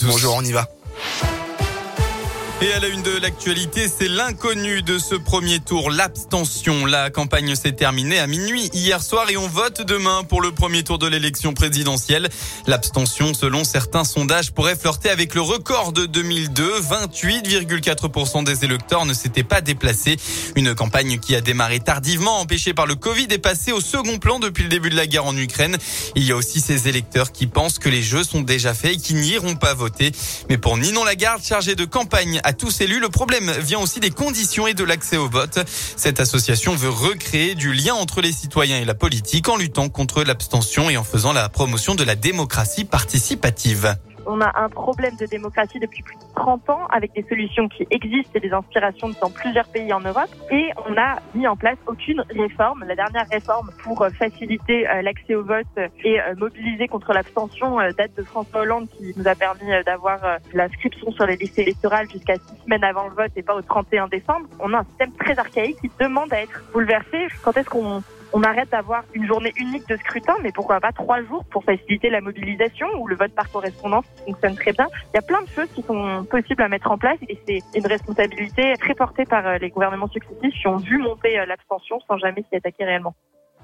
Bonjour, on y va. Et à la une de l'actualité, c'est l'inconnu de ce premier tour, l'abstention. La campagne s'est terminée à minuit hier soir et on vote demain pour le premier tour de l'élection présidentielle. L'abstention, selon certains sondages, pourrait flirter avec le record de 2002. 28,4% des électeurs ne s'étaient pas déplacés. Une campagne qui a démarré tardivement, empêchée par le Covid, est passée au second plan depuis le début de la guerre en Ukraine. Il y a aussi ces électeurs qui pensent que les jeux sont déjà faits et qui n'iront pas voter. Mais pour Ninon Lagarde, chargée de campagne tous élus. Le problème vient aussi des conditions et de l'accès au vote. Cette association veut recréer du lien entre les citoyens et la politique en luttant contre l'abstention et en faisant la promotion de la démocratie participative. On a un problème de démocratie depuis plus de 30 ans avec des solutions qui existent et des inspirations dans plusieurs pays en Europe. Et on n'a mis en place aucune réforme. La dernière réforme pour faciliter euh, l'accès au vote et euh, mobiliser contre l'abstention euh, date de François Hollande qui nous a permis d'avoir l'inscription sur les listes électorales jusqu'à six semaines avant le vote et pas au 31 décembre. On a un système très archaïque qui demande à être bouleversé. Quand est-ce qu'on on arrête d'avoir une journée unique de scrutin, mais pourquoi pas trois jours pour faciliter la mobilisation ou le vote par correspondance qui fonctionne très bien. Il y a plein de choses qui sont possibles à mettre en place et c'est une responsabilité très portée par euh, les gouvernements successifs qui ont vu monter euh, l'abstention sans jamais s'y attaquer réellement.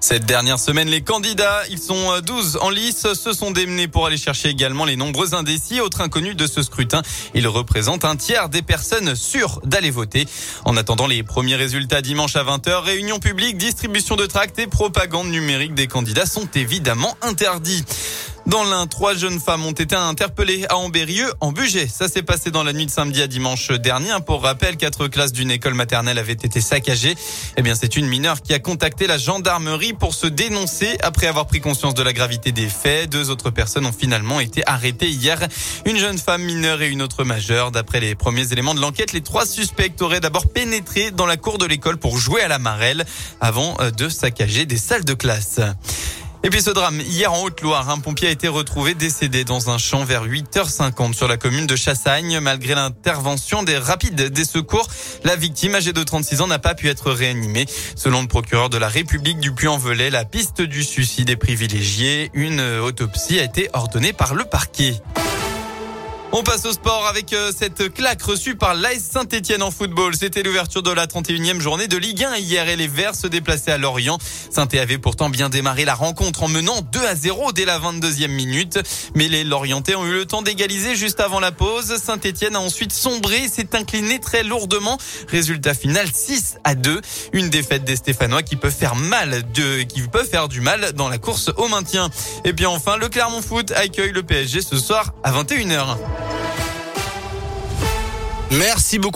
Cette dernière semaine, les candidats, ils sont 12 euh, en lice, se sont démenés pour aller chercher également les nombreux indécis, autres inconnus de ce scrutin. Ils représentent un tiers des personnes sûres d'aller voter. En attendant les premiers résultats dimanche à 20h, réunion publique, distribution de tracts et propagande numérique des candidats sont évidemment interdits. Dans l'un, trois jeunes femmes ont été interpellées à Ambérieux en Bugey. Ça s'est passé dans la nuit de samedi à dimanche dernier. Pour rappel, quatre classes d'une école maternelle avaient été saccagées. Eh bien, c'est une mineure qui a contacté la gendarmerie pour se dénoncer après avoir pris conscience de la gravité des faits. Deux autres personnes ont finalement été arrêtées hier. Une jeune femme mineure et une autre majeure. D'après les premiers éléments de l'enquête, les trois suspects auraient d'abord pénétré dans la cour de l'école pour jouer à la marelle avant de saccager des salles de classe. Et puis ce drame, hier en Haute-Loire, un pompier a été retrouvé décédé dans un champ vers 8h50 sur la commune de Chassagne. Malgré l'intervention des rapides des secours, la victime âgée de 36 ans n'a pas pu être réanimée. Selon le procureur de la République du Puy-en-Velay, la piste du suicide est privilégiée. Une autopsie a été ordonnée par le parquet. On passe au sport avec euh, cette claque reçue par l'AS Saint-Etienne en football. C'était l'ouverture de la 31e journée de Ligue 1 hier et les Verts se déplaçaient à Lorient. saint avait pourtant bien démarré la rencontre en menant 2 à 0 dès la 22e minute. Mais les Lorientais ont eu le temps d'égaliser juste avant la pause. Saint-Etienne a ensuite sombré et s'est incliné très lourdement. Résultat final 6 à 2. Une défaite des Stéphanois qui peut faire mal de, qui peut faire du mal dans la course au maintien. Et puis enfin, le Clermont Foot accueille le PSG ce soir à 21h. Merci beaucoup.